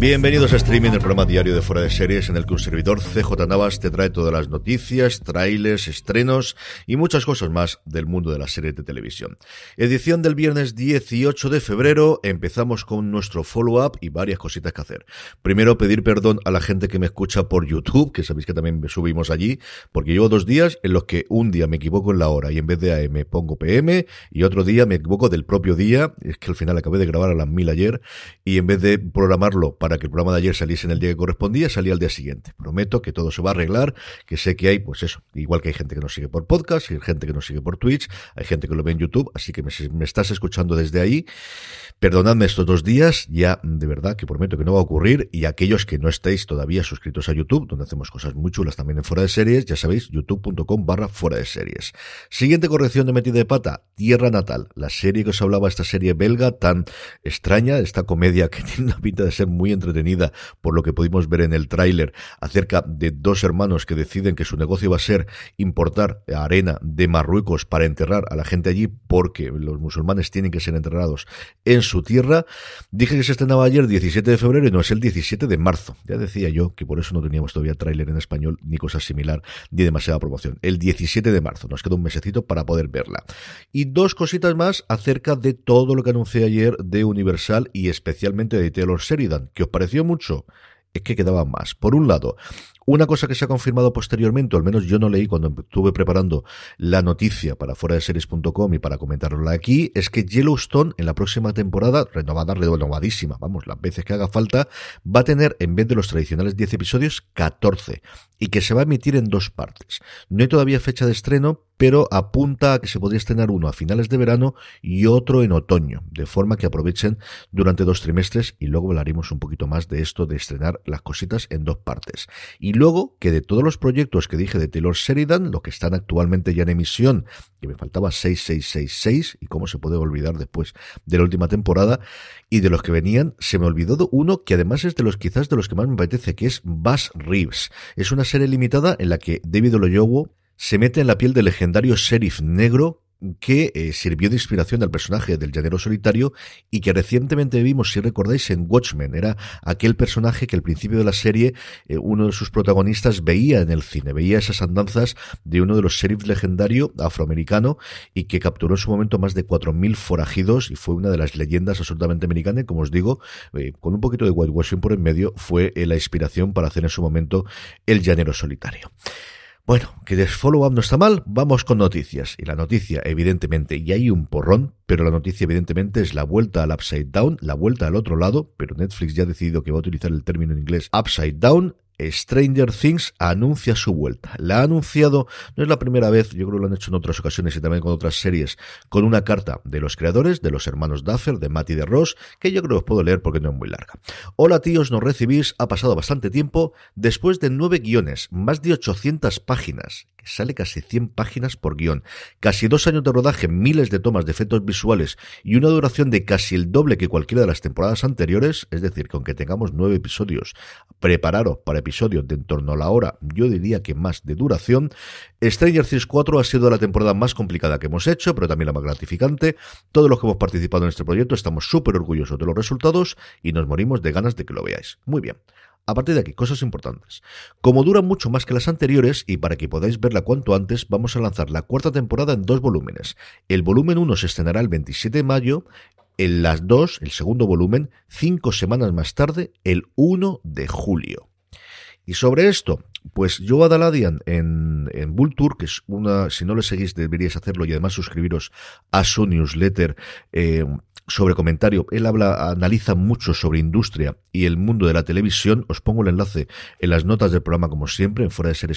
Bienvenidos a Streaming, el programa diario de Fuera de Series, en el que un servidor CJ Navas te trae todas las noticias, trailers, estrenos y muchas cosas más del mundo de las series de televisión. Edición del viernes 18 de febrero, empezamos con nuestro follow-up y varias cositas que hacer. Primero, pedir perdón a la gente que me escucha por YouTube, que sabéis que también subimos allí, porque llevo dos días en los que un día me equivoco en la hora y en vez de AM pongo PM, y otro día me equivoco del propio día, es que al final acabé de grabar a las mil ayer, y en vez de programarlo para para que el programa de ayer saliese en el día que correspondía, salía al día siguiente. Prometo que todo se va a arreglar, que sé que hay, pues eso, igual que hay gente que nos sigue por podcast, hay gente que nos sigue por Twitch, hay gente que lo ve en YouTube, así que me, me estás escuchando desde ahí. Perdonadme estos dos días, ya de verdad que prometo que no va a ocurrir, y aquellos que no estéis todavía suscritos a YouTube, donde hacemos cosas muy chulas también en fuera de series, ya sabéis, youtube.com barra fuera de series. Siguiente corrección de metida de pata, Tierra Natal, la serie que os hablaba, esta serie belga tan extraña, esta comedia que tiene una pinta de ser muy entretenida por lo que pudimos ver en el tráiler acerca de dos hermanos que deciden que su negocio va a ser importar arena de Marruecos para enterrar a la gente allí porque los musulmanes tienen que ser enterrados en su tierra. Dije que se estrenaba ayer 17 de febrero y no es el 17 de marzo. Ya decía yo que por eso no teníamos todavía tráiler en español ni cosa similar ni demasiada promoción. El 17 de marzo. Nos queda un mesecito para poder verla. Y dos cositas más acerca de todo lo que anuncié ayer de Universal y especialmente de Taylor Sheridan, que pareció mucho es que quedaba más. Por un lado, una cosa que se ha confirmado posteriormente, o al menos yo no leí cuando estuve preparando la noticia para fuera de series.com y para comentarla aquí, es que Yellowstone en la próxima temporada, renovada, renovadísima, vamos, las veces que haga falta, va a tener, en vez de los tradicionales 10 episodios, 14, y que se va a emitir en dos partes. No hay todavía fecha de estreno, pero apunta a que se podría estrenar uno a finales de verano y otro en otoño, de forma que aprovechen durante dos trimestres y luego hablaremos un poquito más de esto de estrenar las cositas en dos partes. Luego que de todos los proyectos que dije de Taylor Sheridan, lo que están actualmente ya en emisión, que me faltaba 6666 y cómo se puede olvidar después de la última temporada, y de los que venían, se me olvidó uno que además es de los quizás de los que más me apetece, que es Bass Reeves. Es una serie limitada en la que David Oloyowo se mete en la piel del legendario sheriff negro que eh, sirvió de inspiración al personaje del llanero solitario y que recientemente vimos, si recordáis, en Watchmen. Era aquel personaje que al principio de la serie eh, uno de sus protagonistas veía en el cine, veía esas andanzas de uno de los sheriffs legendario afroamericano y que capturó en su momento más de 4.000 forajidos y fue una de las leyendas absolutamente americanas. Como os digo, eh, con un poquito de whitewashing por en medio, fue la inspiración para hacer en su momento el llanero solitario. Bueno, que de follow-up no está mal, vamos con noticias. Y la noticia, evidentemente, y hay un porrón, pero la noticia, evidentemente, es la vuelta al Upside Down, la vuelta al otro lado, pero Netflix ya ha decidido que va a utilizar el término en inglés Upside Down, Stranger Things anuncia su vuelta. La ha anunciado, no es la primera vez, yo creo que lo han hecho en otras ocasiones y también con otras series, con una carta de los creadores, de los hermanos Duffer, de Matt y de Ross, que yo creo que os puedo leer porque no es muy larga. Hola tíos, nos recibís, ha pasado bastante tiempo, después de nueve guiones, más de 800 páginas, que sale casi 100 páginas por guion, casi dos años de rodaje, miles de tomas de efectos visuales y una duración de casi el doble que cualquiera de las temporadas anteriores, es decir, que aunque tengamos nueve episodios, prepararos para episodios de en torno a la hora, yo diría que más de duración. Stranger Things 4 ha sido la temporada más complicada que hemos hecho, pero también la más gratificante. Todos los que hemos participado en este proyecto estamos súper orgullosos de los resultados y nos morimos de ganas de que lo veáis. Muy bien. A partir de aquí, cosas importantes. Como dura mucho más que las anteriores, y para que podáis verla cuanto antes, vamos a lanzar la cuarta temporada en dos volúmenes. El volumen 1 se estrenará el 27 de mayo, en las dos, el segundo volumen, cinco semanas más tarde, el 1 de julio. Y sobre esto, pues Joe Adaladian en, en Tour, que es una, si no le seguís deberíais hacerlo y además suscribiros a su newsletter eh, sobre comentario. Él habla, analiza mucho sobre industria y el mundo de la televisión. Os pongo el enlace en las notas del programa, como siempre, en fuera de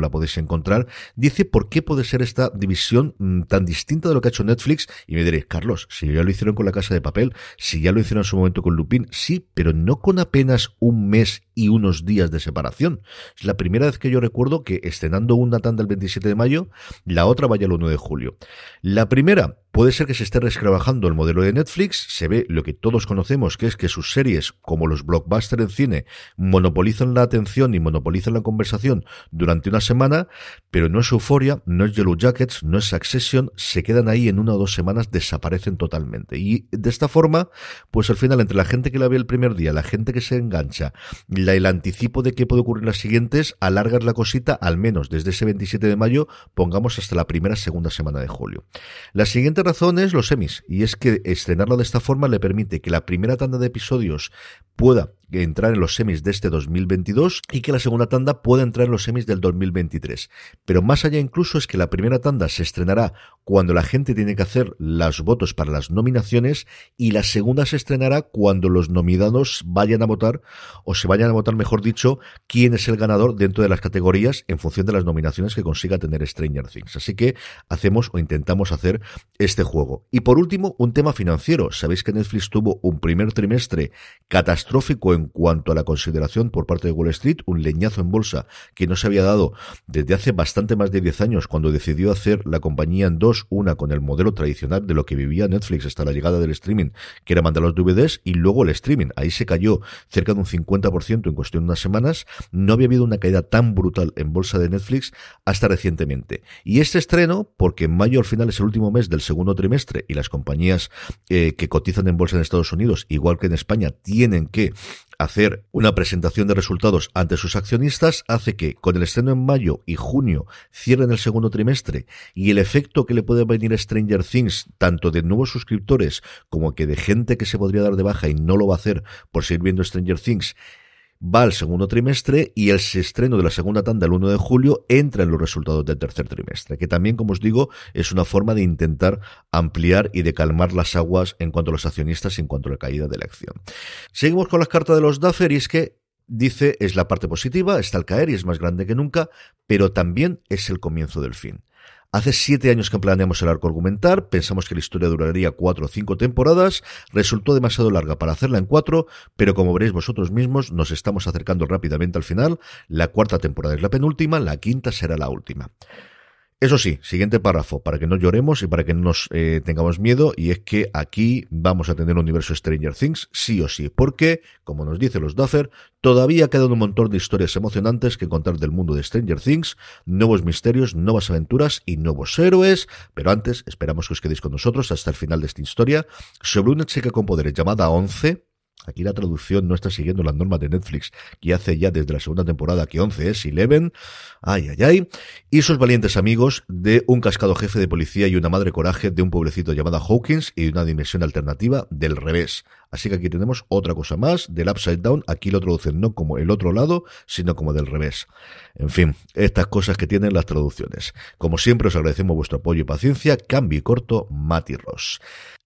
la podéis encontrar. Dice por qué puede ser esta división mm, tan distinta de lo que ha hecho Netflix. Y me diréis, Carlos, si ya lo hicieron con la casa de papel, si ya lo hicieron en su momento con Lupin, sí, pero no con apenas un mes y unos días de separación. Es la primera vez que yo recuerdo que estrenando una tanda el 27 de mayo, la otra vaya el 1 de julio. La primera, puede ser que se esté retrabajando el modelo de Netflix, se ve lo que todos conocemos, que es que sus series, como los blockbusters en cine, monopolizan la atención y monopolizan la conversación durante una semana, pero no es Euphoria, no es Yellow Jackets, no es Succession, se quedan ahí en una o dos semanas, desaparecen totalmente. Y de esta forma, pues al final, entre la gente que la ve el primer día, la gente que se engancha, la, el anticipo de qué puede ocurrir en las siguientes, alargas la cosita al menos desde ese 27 de mayo, pongamos hasta la primera segunda semana de julio. La siguiente razón es los semis, y es que estrenarlo de esta forma le permite que la primera tanda de episodios pueda entrar en los semis de este 2022 y que la segunda tanda pueda entrar en los semis del 2023. Pero más allá incluso es que la primera tanda se estrenará cuando la gente tiene que hacer los votos para las nominaciones y la segunda se estrenará cuando los nominados vayan a votar o se vayan a votar, mejor dicho, quién es el ganador dentro de las categorías en función de las nominaciones que consiga tener Stranger Things. Así que hacemos o intentamos hacer este juego. Y por último, un tema financiero. Sabéis que Netflix tuvo un primer trimestre catastrófico en cuanto a la consideración por parte de Wall Street, un leñazo en bolsa que no se había dado desde hace bastante más de 10 años cuando decidió hacer la compañía en dos, una con el modelo tradicional de lo que vivía Netflix hasta la llegada del streaming, que era mandar los DVDs y luego el streaming. Ahí se cayó cerca de un 50% en cuestión de unas semanas. No había habido una caída tan brutal en bolsa de Netflix hasta recientemente. Y este estreno, porque en mayo al final es el último mes del segundo trimestre y las compañías eh, que cotizan en bolsa en Estados Unidos, igual que en España, tienen que hacer una presentación de resultados ante sus accionistas hace que con el estreno en mayo y junio cierren el segundo trimestre y el efecto que le puede venir a Stranger Things tanto de nuevos suscriptores como que de gente que se podría dar de baja y no lo va a hacer por seguir viendo Stranger Things va al segundo trimestre y el estreno de la segunda tanda el 1 de julio entra en los resultados del tercer trimestre, que también, como os digo, es una forma de intentar ampliar y de calmar las aguas en cuanto a los accionistas y en cuanto a la caída de la acción. Seguimos con las cartas de los Duffer y es que dice es la parte positiva, está al caer y es más grande que nunca, pero también es el comienzo del fin. Hace siete años que planeamos el arco argumental, pensamos que la historia duraría cuatro o cinco temporadas, resultó demasiado larga para hacerla en cuatro, pero como veréis vosotros mismos, nos estamos acercando rápidamente al final, la cuarta temporada es la penúltima, la quinta será la última. Eso sí, siguiente párrafo, para que no lloremos y para que no nos eh, tengamos miedo, y es que aquí vamos a tener un universo Stranger Things, sí o sí, porque, como nos dicen los Duffer, todavía quedan un montón de historias emocionantes que contar del mundo de Stranger Things, nuevos misterios, nuevas aventuras y nuevos héroes, pero antes esperamos que os quedéis con nosotros hasta el final de esta historia sobre una chica con poderes llamada Once, Aquí la traducción no está siguiendo las normas de Netflix, que hace ya desde la segunda temporada que 11 es Eleven. Ay, ay, ay. Y sus valientes amigos de un cascado jefe de policía y una madre coraje de un pueblecito llamado Hawkins y una dimensión alternativa del revés. Así que aquí tenemos otra cosa más del Upside Down. Aquí lo traducen no como el otro lado, sino como del revés. En fin, estas cosas que tienen las traducciones. Como siempre, os agradecemos vuestro apoyo y paciencia. Cambio y corto, Mati Ross.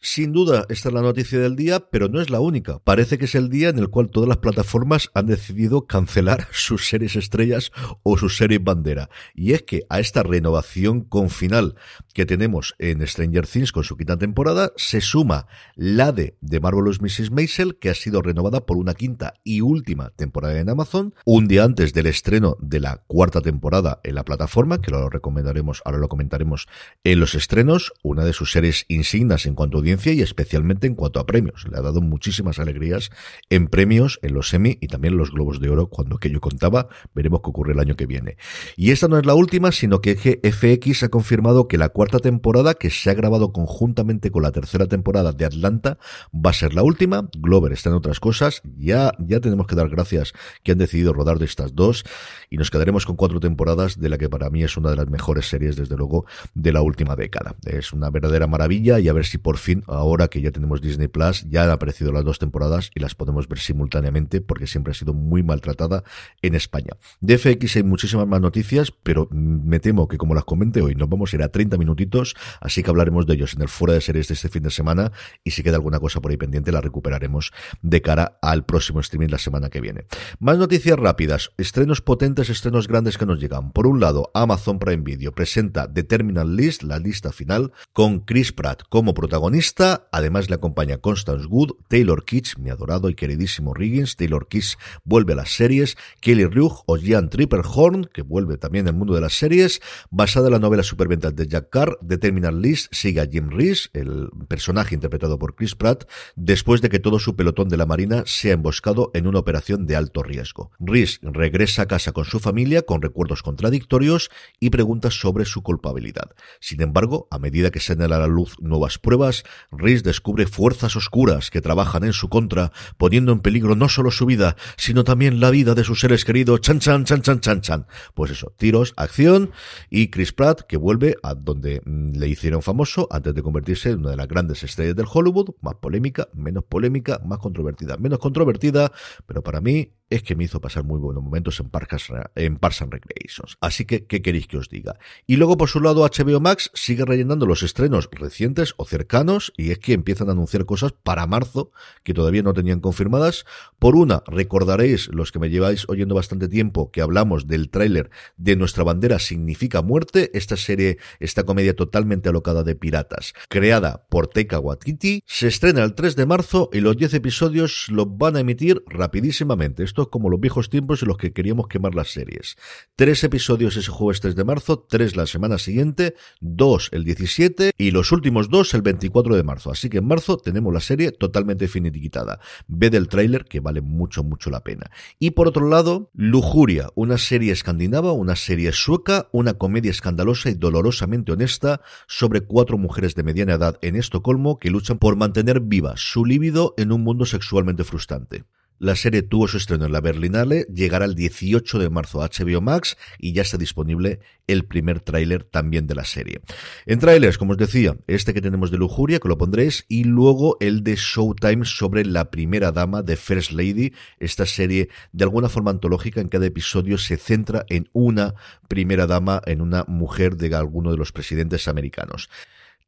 Sin duda, esta es la noticia del día, pero no es la única. Parece que es el día en el cual todas las plataformas han decidido cancelar sus series estrellas o sus series bandera. Y es que a esta renovación con final que tenemos en Stranger Things con su quinta temporada, se suma la de The Marvelous Mrs. Maisel, que ha sido renovada por una quinta y última temporada en Amazon, un día antes del estreno de la cuarta temporada en la plataforma, que lo recomendaremos, ahora lo comentaremos en los estrenos, una de sus series insignas en cuanto a y especialmente en cuanto a premios. Le ha dado muchísimas alegrías en premios, en los Emmy y también en los Globos de Oro, cuando aquello contaba. Veremos qué ocurre el año que viene. Y esta no es la última, sino que FX ha confirmado que la cuarta temporada, que se ha grabado conjuntamente con la tercera temporada de Atlanta, va a ser la última. Glover está en otras cosas. Ya, ya tenemos que dar gracias que han decidido rodar de estas dos y nos quedaremos con cuatro temporadas de la que para mí es una de las mejores series, desde luego, de la última década. Es una verdadera maravilla y a ver si por fin ahora que ya tenemos Disney Plus, ya han aparecido las dos temporadas y las podemos ver simultáneamente porque siempre ha sido muy maltratada en España. De FX hay muchísimas más noticias, pero me temo que como las comenté hoy, nos vamos a ir a 30 minutitos, así que hablaremos de ellos en el fuera de series de este fin de semana y si queda alguna cosa por ahí pendiente la recuperaremos de cara al próximo streaming la semana que viene. Más noticias rápidas, estrenos potentes, estrenos grandes que nos llegan. Por un lado, Amazon Prime Video presenta The Terminal List, la lista final, con Chris Pratt como protagonista esta. Además le acompaña Constance Wood, Taylor Kitsch, mi adorado y queridísimo Riggins. Taylor Kitsch vuelve a las series. Kelly Rugg o Jan Tripperhorn, que vuelve también al mundo de las series. Basada en la novela Superventas de Jack Carr, de Terminal List sigue a Jim Reese, el personaje interpretado por Chris Pratt, después de que todo su pelotón de la Marina sea emboscado en una operación de alto riesgo. Reese regresa a casa con su familia con recuerdos contradictorios y preguntas sobre su culpabilidad. Sin embargo, a medida que salen a la luz nuevas pruebas, Reese descubre fuerzas oscuras que trabajan en su contra, poniendo en peligro no solo su vida, sino también la vida de sus seres queridos. Chan, chan, chan, chan, chan, chan. Pues eso, tiros, acción y Chris Pratt que vuelve a donde mm, le hicieron famoso antes de convertirse en una de las grandes estrellas del Hollywood, más polémica, menos polémica, más controvertida, menos controvertida, pero para mí es que me hizo pasar muy buenos momentos en Parks, en Parks and Recreations. Así que, ¿qué queréis que os diga? Y luego, por su lado, HBO Max sigue rellenando los estrenos recientes o cercanos, y es que empiezan a anunciar cosas para marzo que todavía no tenían confirmadas. Por una, recordaréis, los que me lleváis oyendo bastante tiempo, que hablamos del tráiler de Nuestra bandera significa muerte, esta serie, esta comedia totalmente alocada de piratas, creada por Teika Waititi, se estrena el 3 de marzo y los 10 episodios los van a emitir rapidísimamente como los viejos tiempos en los que queríamos quemar las series. Tres episodios ese jueves 3 de marzo, tres la semana siguiente, dos el 17 y los últimos dos el 24 de marzo. Así que en marzo tenemos la serie totalmente finiquitada. Ve del tráiler que vale mucho, mucho la pena. Y por otro lado, Lujuria, una serie escandinava, una serie sueca, una comedia escandalosa y dolorosamente honesta sobre cuatro mujeres de mediana edad en Estocolmo que luchan por mantener viva su líbido en un mundo sexualmente frustrante. La serie tuvo su estreno en la Berlinale, llegará el 18 de marzo a HBO Max y ya está disponible el primer tráiler también de la serie. En trailers, como os decía, este que tenemos de Lujuria, que lo pondréis, y luego el de Showtime sobre la primera dama de First Lady, esta serie de alguna forma antológica en cada episodio se centra en una primera dama, en una mujer de alguno de los presidentes americanos.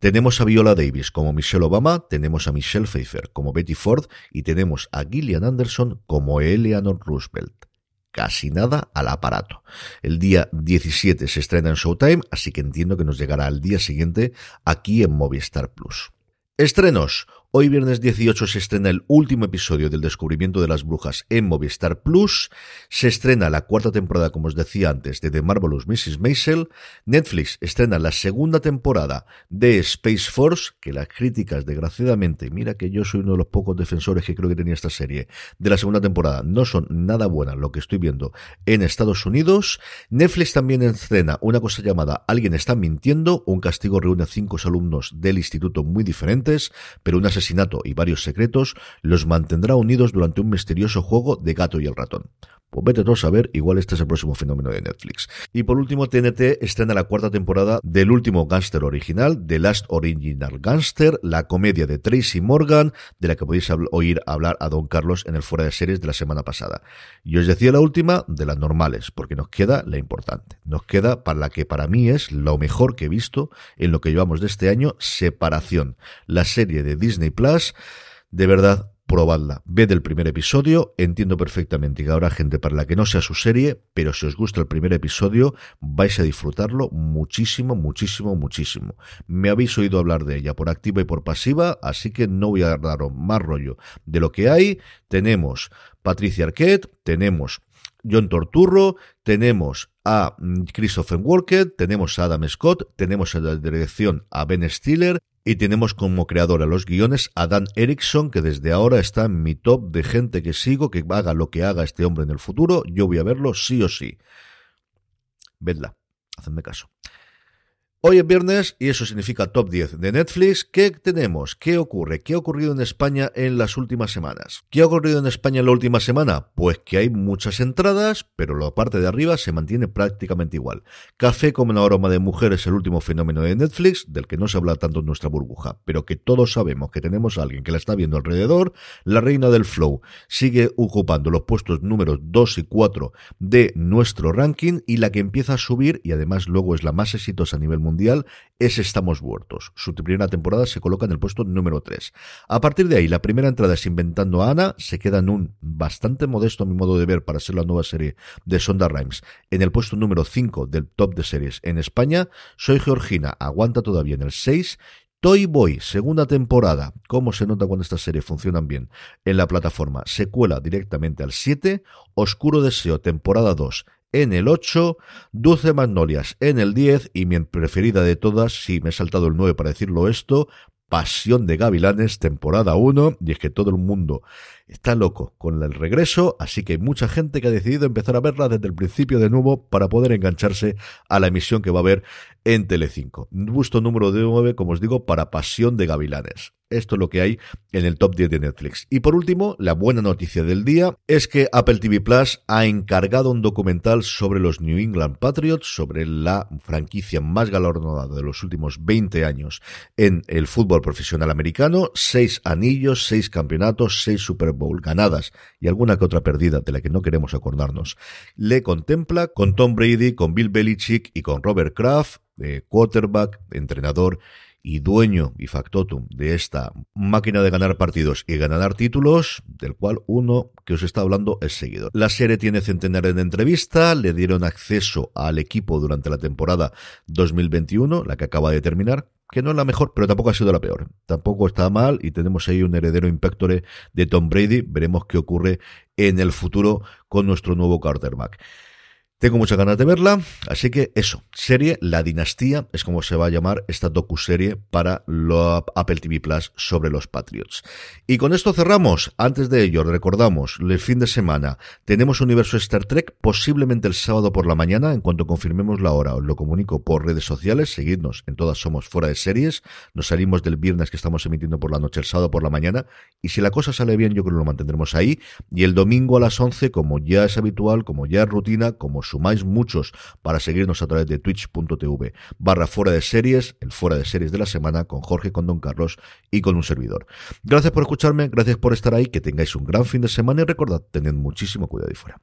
Tenemos a Viola Davis como Michelle Obama, tenemos a Michelle Pfeiffer como Betty Ford y tenemos a Gillian Anderson como Eleanor Roosevelt. Casi nada al aparato. El día 17 se estrena en Showtime, así que entiendo que nos llegará al día siguiente aquí en Movistar Plus. Estrenos. Hoy viernes 18 se estrena el último episodio del descubrimiento de las brujas en Movistar Plus. Se estrena la cuarta temporada, como os decía antes, de The Marvelous Mrs. Maisel. Netflix estrena la segunda temporada de Space Force, que las críticas, desgraciadamente, mira que yo soy uno de los pocos defensores que creo que tenía esta serie, de la segunda temporada, no son nada buenas lo que estoy viendo en Estados Unidos. Netflix también estrena una cosa llamada Alguien está mintiendo. Un castigo reúne a cinco alumnos del instituto muy diferentes, pero una asesinato y varios secretos los mantendrá unidos durante un misterioso juego de gato y el ratón. Pues vete a saber, igual este es el próximo fenómeno de Netflix. Y por último, TNT estrena la cuarta temporada del último gángster original, The Last Original Gangster, la comedia de Tracy Morgan, de la que podéis oír hablar a Don Carlos en el fuera de series de la semana pasada. Y os decía la última, de las normales, porque nos queda la importante. Nos queda para la que para mí es lo mejor que he visto en lo que llevamos de este año, Separación, la serie de Disney Plus. De verdad, probadla. Ved el primer episodio, entiendo perfectamente que habrá gente para la que no sea su serie, pero si os gusta el primer episodio, vais a disfrutarlo muchísimo, muchísimo, muchísimo. Me habéis oído hablar de ella por activa y por pasiva, así que no voy a daros más rollo de lo que hay. Tenemos Patricia Arquette, tenemos John Torturro, tenemos a Christopher Walker, tenemos a Adam Scott, tenemos en la dirección a Ben Stiller y tenemos como creador a los guiones a Dan Erickson, que desde ahora está en mi top de gente que sigo, que haga lo que haga este hombre en el futuro, yo voy a verlo sí o sí. Vedla, hacedme caso. Hoy es viernes y eso significa top 10 de Netflix. ¿Qué tenemos? ¿Qué ocurre? ¿Qué ha ocurrido en España en las últimas semanas? ¿Qué ha ocurrido en España en la última semana? Pues que hay muchas entradas, pero la parte de arriba se mantiene prácticamente igual. Café como una aroma de mujer es el último fenómeno de Netflix, del que no se habla tanto en nuestra burbuja, pero que todos sabemos que tenemos a alguien que la está viendo alrededor. La reina del flow sigue ocupando los puestos números 2 y 4 de nuestro ranking y la que empieza a subir y además luego es la más exitosa a nivel mundial mundial es Estamos Muertos. Su primera temporada se coloca en el puesto número 3. A partir de ahí, la primera entrada es Inventando a Ana, se queda en un bastante modesto a mi modo de ver para ser la nueva serie de Sonda Rhimes, en el puesto número 5 del top de series en España. Soy Georgina, aguanta todavía en el 6 Toy Boy, segunda temporada. ¿Cómo se nota cuando estas series funcionan bien en la plataforma? Se cuela directamente al 7. Oscuro Deseo, temporada 2 en el 8, Dulce Magnolias en el 10 y mi preferida de todas, si me he saltado el 9 para decirlo esto, Pasión de Gavilanes, temporada 1, y es que todo el mundo está loco con el regreso, así que hay mucha gente que ha decidido empezar a verla desde el principio de nuevo para poder engancharse a la emisión que va a haber en Telecinco. Gusto número 9, como os digo, para Pasión de Gavilanes. Esto es lo que hay en el top 10 de Netflix. Y por último, la buena noticia del día es que Apple TV Plus ha encargado un documental sobre los New England Patriots, sobre la franquicia más galardonada de los últimos 20 años en el fútbol profesional americano. Seis anillos, seis campeonatos, seis Super Bowl ganadas y alguna que otra perdida de la que no queremos acordarnos. Le contempla con Tom Brady, con Bill Belichick y con Robert Kraft, quarterback, entrenador y dueño y factotum de esta máquina de ganar partidos y ganar títulos, del cual uno que os está hablando es seguido. La serie tiene centenares de entrevistas, le dieron acceso al equipo durante la temporada 2021, la que acaba de terminar, que no es la mejor, pero tampoco ha sido la peor. Tampoco está mal y tenemos ahí un heredero impectore de Tom Brady. Veremos qué ocurre en el futuro con nuestro nuevo quarterback. Tengo muchas ganas de verla, así que eso, serie La Dinastía es como se va a llamar esta docu-serie para lo Apple TV Plus sobre los Patriots. Y con esto cerramos. Antes de ello, recordamos, el fin de semana tenemos Universo Star Trek, posiblemente el sábado por la mañana, en cuanto confirmemos la hora, os lo comunico por redes sociales, seguidnos en todas somos fuera de series, nos salimos del viernes que estamos emitiendo por la noche, el sábado por la mañana, y si la cosa sale bien, yo creo que lo mantendremos ahí, y el domingo a las 11, como ya es habitual, como ya es rutina, como sumáis muchos para seguirnos a través de twitch.tv barra fuera de series, el fuera de series de la semana con Jorge, con Don Carlos y con un servidor. Gracias por escucharme, gracias por estar ahí, que tengáis un gran fin de semana y recordad, tened muchísimo cuidado y fuera.